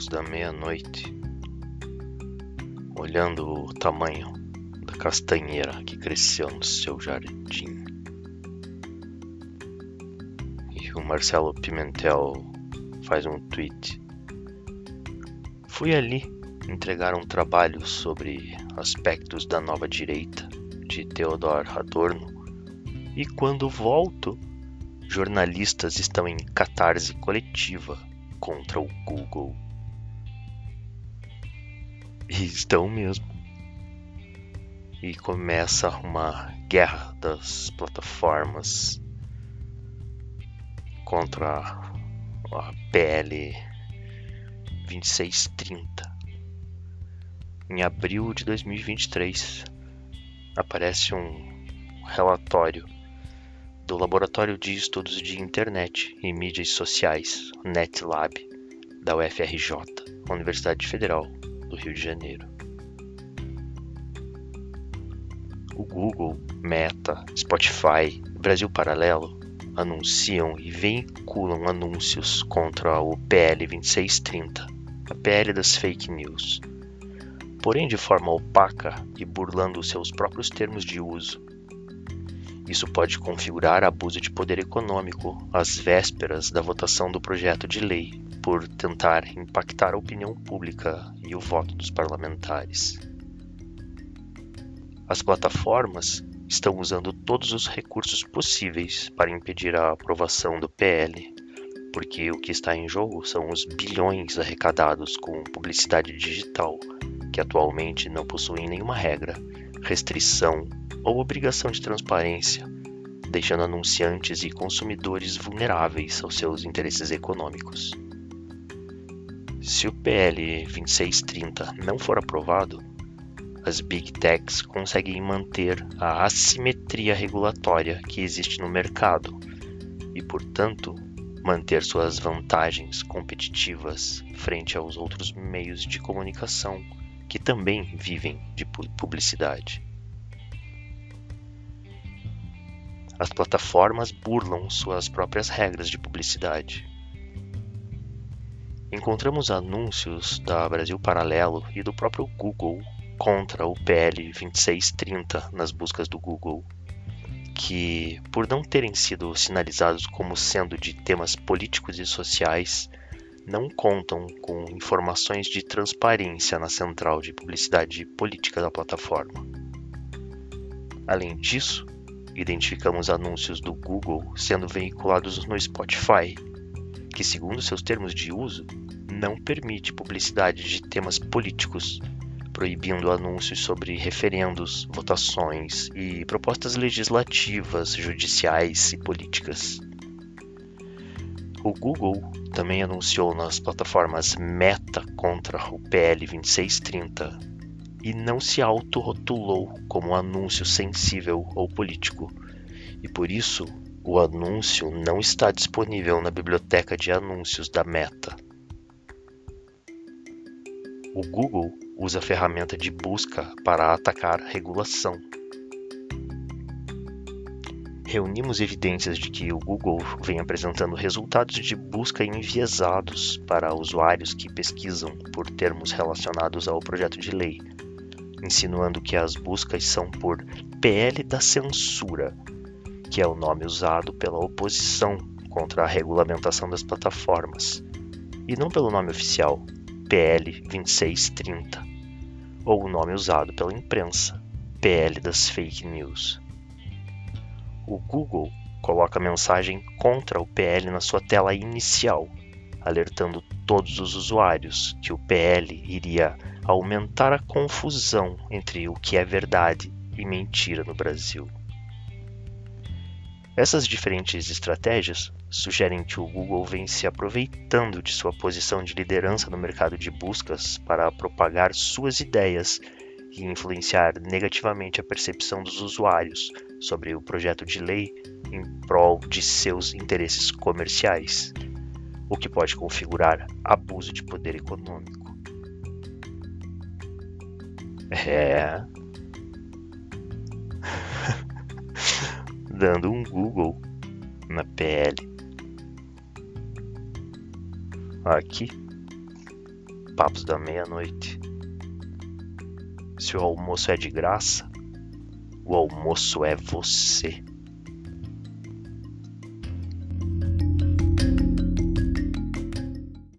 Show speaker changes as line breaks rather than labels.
graus da meia-noite, olhando o tamanho da castanheira que cresceu no seu jardim. E o Marcelo Pimentel faz um tweet. Fui ali entregar um trabalho sobre aspectos da nova direita de Theodor Adorno e quando volto, jornalistas estão em catarse coletiva contra o Google. E estão mesmo. E começa uma guerra das plataformas contra a PL 2630. Em abril de 2023, aparece um relatório do Laboratório de Estudos de Internet e Mídias Sociais, NetLab, da UFRJ, Universidade Federal do Rio de Janeiro. O Google, Meta, Spotify, Brasil Paralelo anunciam e veiculam anúncios contra o PL 2630, a PL das fake news. Porém, de forma opaca e burlando seus próprios termos de uso, isso pode configurar abuso de poder econômico às vésperas da votação do projeto de lei, por tentar impactar a opinião pública e o voto dos parlamentares. As plataformas estão usando todos os recursos possíveis para impedir a aprovação do PL, porque o que está em jogo são os bilhões arrecadados com publicidade digital, que atualmente não possuem nenhuma regra, restrição ou obrigação de transparência, deixando anunciantes e consumidores vulneráveis aos seus interesses econômicos. Se o PL 2630 não for aprovado, as Big Techs conseguem manter a assimetria regulatória que existe no mercado e, portanto, manter suas vantagens competitivas frente aos outros meios de comunicação que também vivem de publicidade. As plataformas burlam suas próprias regras de publicidade. Encontramos anúncios da Brasil Paralelo e do próprio Google contra o PL 2630 nas buscas do Google, que, por não terem sido sinalizados como sendo de temas políticos e sociais, não contam com informações de transparência na central de publicidade política da plataforma. Além disso, identificamos anúncios do Google sendo veiculados no Spotify, que, segundo seus termos de uso, não permite publicidade de temas políticos, proibindo anúncios sobre referendos, votações e propostas legislativas, judiciais e políticas. O Google também anunciou nas plataformas Meta contra o PL 2630 e não se autorrotulou como anúncio sensível ou político, e por isso o anúncio não está disponível na biblioteca de anúncios da Meta. O Google usa a ferramenta de busca para atacar a regulação. Reunimos evidências de que o Google vem apresentando resultados de busca enviesados para usuários que pesquisam por termos relacionados ao projeto de lei, insinuando que as buscas são por PL da censura, que é o nome usado pela oposição contra a regulamentação das plataformas, e não pelo nome oficial, PL 2630, ou o nome usado pela imprensa, PL das fake news. O Google coloca a mensagem contra o PL na sua tela inicial, alertando todos os usuários que o PL iria aumentar a confusão entre o que é verdade e mentira no Brasil. Essas diferentes estratégias sugerem que o Google vem se aproveitando de sua posição de liderança no mercado de buscas para propagar suas ideias e influenciar negativamente a percepção dos usuários sobre o projeto de lei em prol de seus interesses comerciais, o que pode configurar abuso de poder econômico. É. Dando um Google na PL. Aqui. Papos da Meia-Noite. Se o almoço é de graça, o almoço é você.